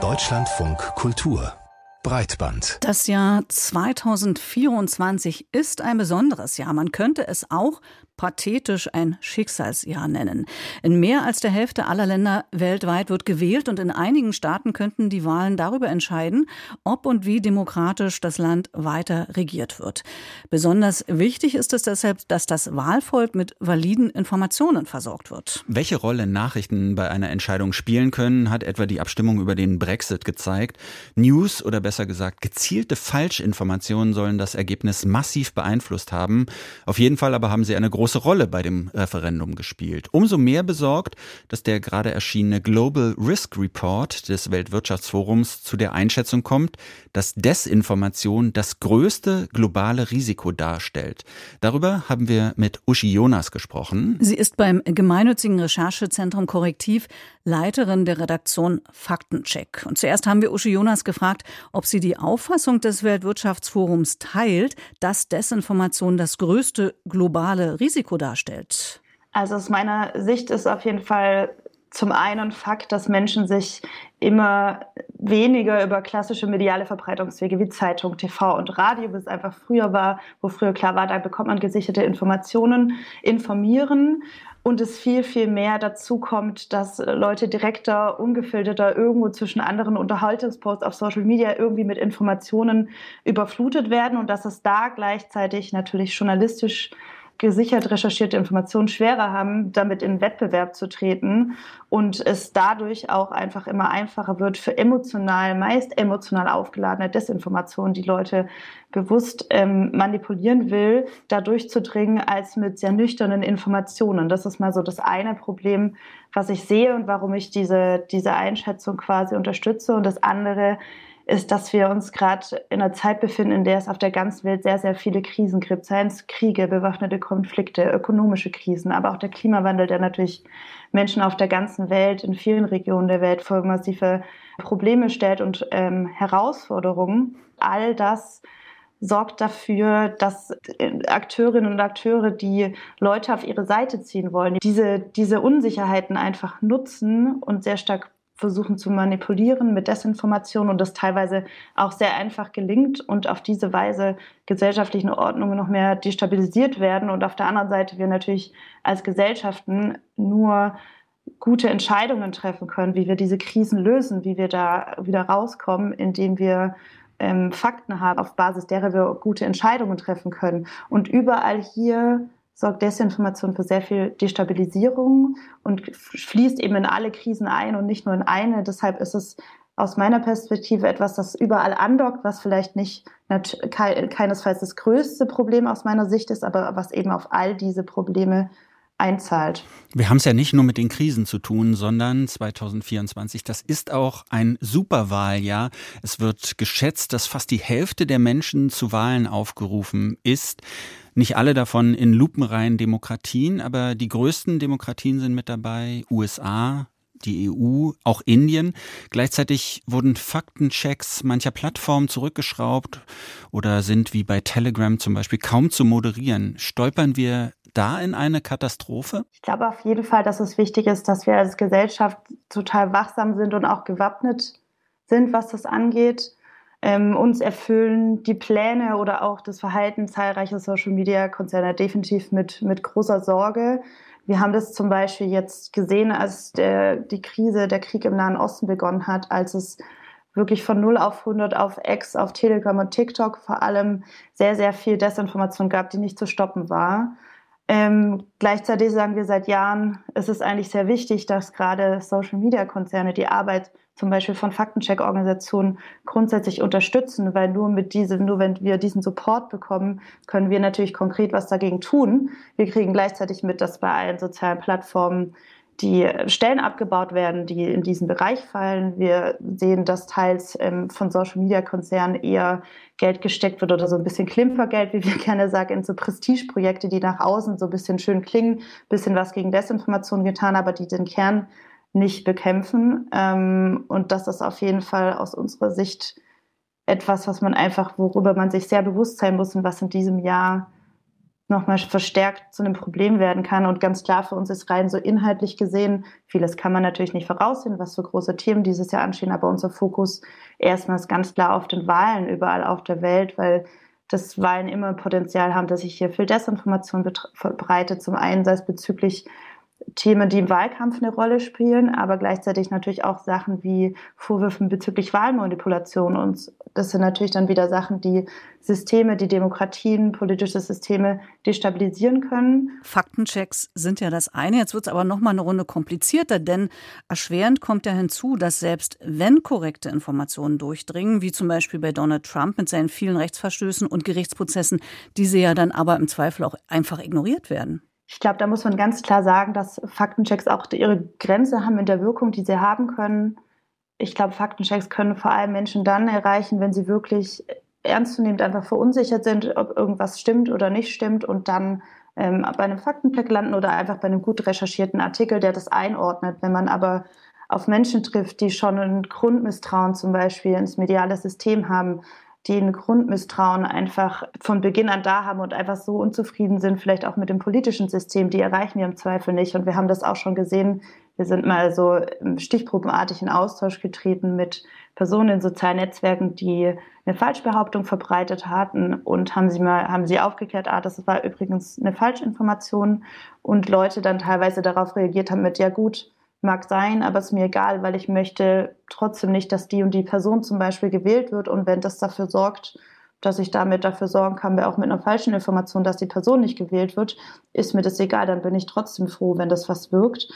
Deutschlandfunk Kultur Breitband. Das Jahr 2024 ist ein besonderes Jahr. Man könnte es auch pathetisch ein Schicksalsjahr nennen. In mehr als der Hälfte aller Länder weltweit wird gewählt und in einigen Staaten könnten die Wahlen darüber entscheiden, ob und wie demokratisch das Land weiter regiert wird. Besonders wichtig ist es deshalb, dass das Wahlvolk mit validen Informationen versorgt wird. Welche Rolle Nachrichten bei einer Entscheidung spielen können, hat etwa die Abstimmung über den Brexit gezeigt. News oder besser gesagt gezielte Falschinformationen sollen das Ergebnis massiv beeinflusst haben. Auf jeden Fall aber haben sie eine große große Rolle bei dem Referendum gespielt. Umso mehr besorgt, dass der gerade erschienene Global Risk Report des Weltwirtschaftsforums zu der Einschätzung kommt, dass Desinformation das größte globale Risiko darstellt. Darüber haben wir mit Uschi Jonas gesprochen. Sie ist beim gemeinnützigen Recherchezentrum Korrektiv Leiterin der Redaktion Faktencheck. Und zuerst haben wir Uschi Jonas gefragt, ob sie die Auffassung des Weltwirtschaftsforums teilt, dass Desinformation das größte globale Risiko Risiko darstellt? Also aus meiner Sicht ist auf jeden Fall zum einen Fakt, dass Menschen sich immer weniger über klassische mediale Verbreitungswege wie Zeitung, TV und Radio, wie es einfach früher war, wo früher klar war, da bekommt man gesicherte Informationen, informieren und es viel, viel mehr dazu kommt, dass Leute direkter, ungefilterter irgendwo zwischen anderen Unterhaltungsposts auf Social Media irgendwie mit Informationen überflutet werden und dass es da gleichzeitig natürlich journalistisch gesichert recherchierte Informationen schwerer haben, damit in Wettbewerb zu treten und es dadurch auch einfach immer einfacher wird für emotional, meist emotional aufgeladene Desinformation, die Leute bewusst ähm, manipulieren will, da durchzudringen, als mit sehr nüchternen Informationen. Das ist mal so das eine Problem, was ich sehe und warum ich diese, diese Einschätzung quasi unterstütze. Und das andere ist, dass wir uns gerade in einer Zeit befinden, in der es auf der ganzen Welt sehr, sehr viele Krisen gibt. Seien es Kriege, bewaffnete Konflikte, ökonomische Krisen, aber auch der Klimawandel, der natürlich Menschen auf der ganzen Welt, in vielen Regionen der Welt vor massive Probleme stellt und ähm, Herausforderungen. All das sorgt dafür, dass Akteurinnen und Akteure, die Leute auf ihre Seite ziehen wollen, diese, diese Unsicherheiten einfach nutzen und sehr stark versuchen zu manipulieren mit Desinformation und das teilweise auch sehr einfach gelingt und auf diese Weise gesellschaftliche Ordnungen noch mehr destabilisiert werden und auf der anderen Seite wir natürlich als Gesellschaften nur gute Entscheidungen treffen können, wie wir diese Krisen lösen, wie wir da wieder rauskommen, indem wir ähm, Fakten haben, auf Basis derer wir gute Entscheidungen treffen können. Und überall hier sorgt Desinformation für sehr viel Destabilisierung und fließt eben in alle Krisen ein und nicht nur in eine. Deshalb ist es aus meiner Perspektive etwas, das überall andockt, was vielleicht nicht keinesfalls das größte Problem aus meiner Sicht ist, aber was eben auf all diese Probleme einzahlt. Wir haben es ja nicht nur mit den Krisen zu tun, sondern 2024, das ist auch ein Superwahljahr. Es wird geschätzt, dass fast die Hälfte der Menschen zu Wahlen aufgerufen ist. Nicht alle davon in lupenreinen Demokratien, aber die größten Demokratien sind mit dabei. USA, die EU, auch Indien. Gleichzeitig wurden Faktenchecks mancher Plattformen zurückgeschraubt oder sind wie bei Telegram zum Beispiel kaum zu moderieren. Stolpern wir da in eine Katastrophe? Ich glaube auf jeden Fall, dass es wichtig ist, dass wir als Gesellschaft total wachsam sind und auch gewappnet sind, was das angeht. Ähm, uns erfüllen die Pläne oder auch das Verhalten zahlreicher Social-Media-Konzerne definitiv mit, mit großer Sorge. Wir haben das zum Beispiel jetzt gesehen, als der, die Krise, der Krieg im Nahen Osten begonnen hat, als es wirklich von 0 auf 100 auf X, auf Telegram und TikTok vor allem sehr, sehr viel Desinformation gab, die nicht zu stoppen war. Ähm, gleichzeitig sagen wir seit Jahren, es ist eigentlich sehr wichtig, dass gerade Social-Media-Konzerne die Arbeit zum Beispiel von Faktencheck-Organisationen grundsätzlich unterstützen, weil nur mit diesem, nur wenn wir diesen Support bekommen, können wir natürlich konkret was dagegen tun. Wir kriegen gleichzeitig mit, dass bei allen sozialen Plattformen die Stellen abgebaut werden, die in diesen Bereich fallen. Wir sehen, dass teils ähm, von Social-Media-Konzernen eher Geld gesteckt wird oder so ein bisschen Klimpergeld, wie wir gerne sagen, in so Prestigeprojekte, die nach außen so ein bisschen schön klingen, bisschen was gegen Desinformation getan, aber die den Kern nicht bekämpfen. Ähm, und das ist auf jeden Fall aus unserer Sicht etwas, was man einfach, worüber man sich sehr bewusst sein muss und was in diesem Jahr nochmal verstärkt zu einem Problem werden kann. Und ganz klar für uns ist rein so inhaltlich gesehen, vieles kann man natürlich nicht voraussehen, was für große Themen dieses Jahr anstehen, aber unser Fokus erstmals ganz klar auf den Wahlen überall auf der Welt, weil das Wahlen immer Potenzial haben, dass sich hier viel Desinformation verbreitet. Zum einen sei es bezüglich Themen, die im Wahlkampf eine Rolle spielen, aber gleichzeitig natürlich auch Sachen wie Vorwürfe bezüglich Wahlmanipulation. Und das sind natürlich dann wieder Sachen, die Systeme, die Demokratien, politische Systeme destabilisieren können. Faktenchecks sind ja das eine. Jetzt wird es aber noch mal eine Runde komplizierter, denn erschwerend kommt ja hinzu, dass selbst wenn korrekte Informationen durchdringen, wie zum Beispiel bei Donald Trump mit seinen vielen Rechtsverstößen und Gerichtsprozessen, diese ja dann aber im Zweifel auch einfach ignoriert werden. Ich glaube, da muss man ganz klar sagen, dass Faktenchecks auch ihre Grenze haben in der Wirkung, die sie haben können. Ich glaube, Faktenchecks können vor allem Menschen dann erreichen, wenn sie wirklich ernstzunehmend einfach verunsichert sind, ob irgendwas stimmt oder nicht stimmt und dann ähm, bei einem Faktencheck landen oder einfach bei einem gut recherchierten Artikel, der das einordnet. Wenn man aber auf Menschen trifft, die schon ein Grundmisstrauen zum Beispiel ins mediale System haben, die ein Grundmisstrauen einfach von Beginn an da haben und einfach so unzufrieden sind, vielleicht auch mit dem politischen System, die erreichen wir im Zweifel nicht. Und wir haben das auch schon gesehen. Wir sind mal so stichprobenartig in Austausch getreten mit Personen in sozialen Netzwerken, die eine Falschbehauptung verbreitet hatten und haben sie mal, haben sie aufgeklärt, ah, das war übrigens eine Falschinformation und Leute dann teilweise darauf reagiert haben mit, ja gut, mag sein, aber es ist mir egal, weil ich möchte trotzdem nicht, dass die und die Person zum Beispiel gewählt wird. Und wenn das dafür sorgt, dass ich damit dafür sorgen kann, auch mit einer falschen Information, dass die Person nicht gewählt wird, ist mir das egal. Dann bin ich trotzdem froh, wenn das was wirkt.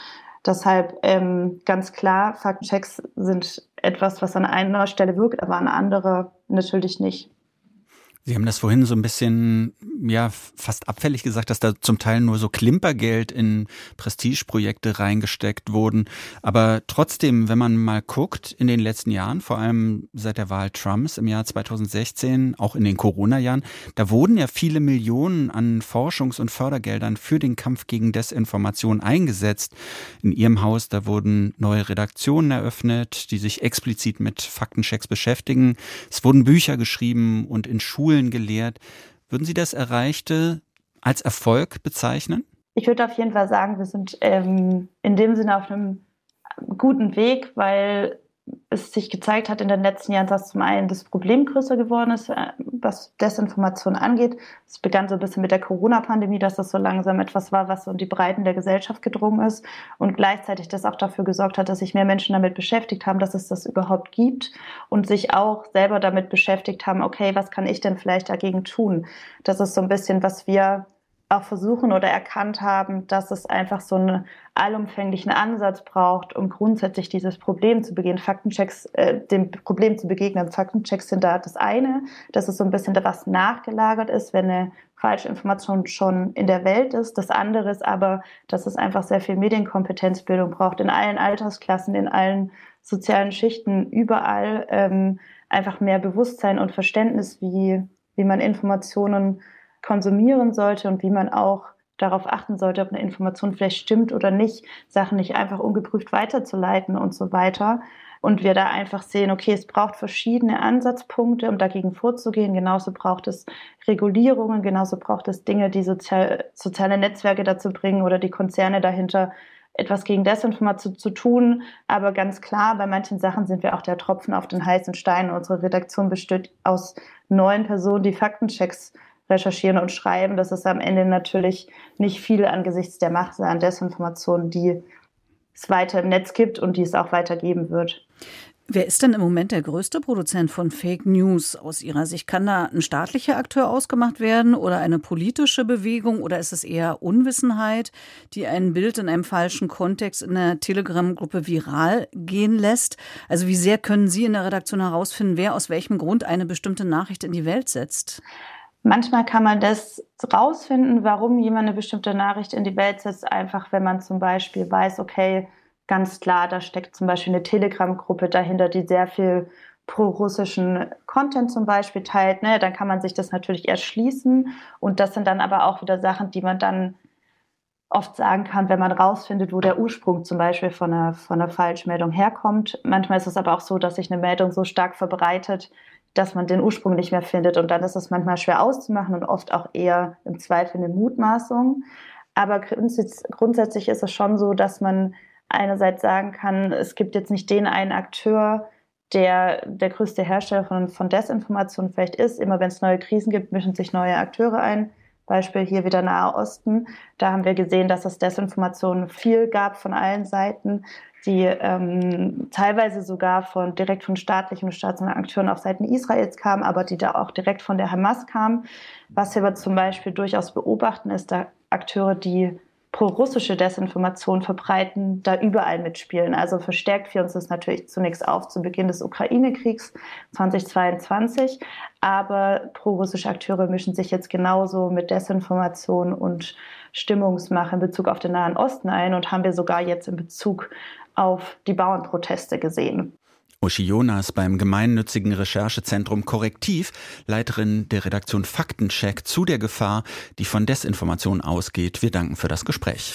Deshalb ähm, ganz klar, Faktenchecks sind etwas, was an einer Stelle wirkt, aber an anderer natürlich nicht. Sie haben das vorhin so ein bisschen, ja, fast abfällig gesagt, dass da zum Teil nur so Klimpergeld in Prestigeprojekte reingesteckt wurden. Aber trotzdem, wenn man mal guckt, in den letzten Jahren, vor allem seit der Wahl Trumps im Jahr 2016, auch in den Corona-Jahren, da wurden ja viele Millionen an Forschungs- und Fördergeldern für den Kampf gegen Desinformation eingesetzt. In Ihrem Haus, da wurden neue Redaktionen eröffnet, die sich explizit mit Faktenchecks beschäftigen. Es wurden Bücher geschrieben und in Schulen Schulen gelehrt. Würden Sie das Erreichte als Erfolg bezeichnen? Ich würde auf jeden Fall sagen, wir sind ähm, in dem Sinne auf einem guten Weg, weil es sich gezeigt hat in den letzten Jahren, dass zum einen das Problem größer geworden ist, äh, was Desinformation angeht. Es begann so ein bisschen mit der Corona-Pandemie, dass das so langsam etwas war, was so in die Breiten der Gesellschaft gedrungen ist und gleichzeitig das auch dafür gesorgt hat, dass sich mehr Menschen damit beschäftigt haben, dass es das überhaupt gibt und sich auch selber damit beschäftigt haben, okay, was kann ich denn vielleicht dagegen tun? Das ist so ein bisschen, was wir auch versuchen oder erkannt haben, dass es einfach so einen allumfänglichen Ansatz braucht, um grundsätzlich dieses Problem zu begehen, Faktenchecks, äh, dem Problem zu begegnen. Faktenchecks sind da das eine, dass es so ein bisschen was nachgelagert ist, wenn eine falsche Information schon in der Welt ist. Das andere ist aber, dass es einfach sehr viel Medienkompetenzbildung braucht, in allen Altersklassen, in allen sozialen Schichten, überall ähm, einfach mehr Bewusstsein und Verständnis, wie, wie man Informationen konsumieren sollte und wie man auch darauf achten sollte, ob eine Information vielleicht stimmt oder nicht, Sachen nicht einfach ungeprüft weiterzuleiten und so weiter. Und wir da einfach sehen, okay, es braucht verschiedene Ansatzpunkte, um dagegen vorzugehen. Genauso braucht es Regulierungen, genauso braucht es Dinge, die sozial, soziale Netzwerke dazu bringen oder die Konzerne dahinter, etwas gegen Desinformation zu tun. Aber ganz klar, bei manchen Sachen sind wir auch der Tropfen auf den heißen Stein. Unsere Redaktion besteht aus neun Personen, die Faktenchecks recherchieren und schreiben. Das ist am Ende natürlich nicht viel angesichts der Masse an Desinformationen, die es weiter im Netz gibt und die es auch weitergeben wird. Wer ist denn im Moment der größte Produzent von Fake News aus Ihrer Sicht? Kann da ein staatlicher Akteur ausgemacht werden oder eine politische Bewegung oder ist es eher Unwissenheit, die ein Bild in einem falschen Kontext in der Telegram-Gruppe viral gehen lässt? Also wie sehr können Sie in der Redaktion herausfinden, wer aus welchem Grund eine bestimmte Nachricht in die Welt setzt? Manchmal kann man das rausfinden, warum jemand eine bestimmte Nachricht in die Welt setzt, einfach wenn man zum Beispiel weiß, okay, ganz klar, da steckt zum Beispiel eine Telegram-Gruppe dahinter, die sehr viel pro-russischen Content zum Beispiel teilt, ne, dann kann man sich das natürlich erschließen. Und das sind dann aber auch wieder Sachen, die man dann oft sagen kann, wenn man rausfindet, wo der Ursprung zum Beispiel von einer, von einer Falschmeldung herkommt. Manchmal ist es aber auch so, dass sich eine Meldung so stark verbreitet, dass man den Ursprung nicht mehr findet. Und dann ist es manchmal schwer auszumachen und oft auch eher im Zweifel eine Mutmaßung. Aber grundsätzlich ist es schon so, dass man einerseits sagen kann, es gibt jetzt nicht den einen Akteur, der der größte Hersteller von, von Desinformation vielleicht ist. Immer wenn es neue Krisen gibt, mischen sich neue Akteure ein. Beispiel hier wieder Nahe Osten. Da haben wir gesehen, dass es Desinformation viel gab von allen Seiten, die ähm, teilweise sogar von direkt von staatlichen und staatlichen Akteuren auf Seiten Israels kamen, aber die da auch direkt von der Hamas kamen. Was wir aber zum Beispiel durchaus beobachten, ist, da Akteure, die pro-russische Desinformation verbreiten, da überall mitspielen. Also verstärkt wir uns das natürlich zunächst auf zu Beginn des Ukraine-Kriegs 2022. Aber pro-russische Akteure mischen sich jetzt genauso mit Desinformation und Stimmungsmache in Bezug auf den Nahen Osten ein und haben wir sogar jetzt in Bezug auf die Bauernproteste gesehen. Uschi Jonas beim gemeinnützigen Recherchezentrum Korrektiv, Leiterin der Redaktion Faktencheck zu der Gefahr, die von Desinformation ausgeht. Wir danken für das Gespräch.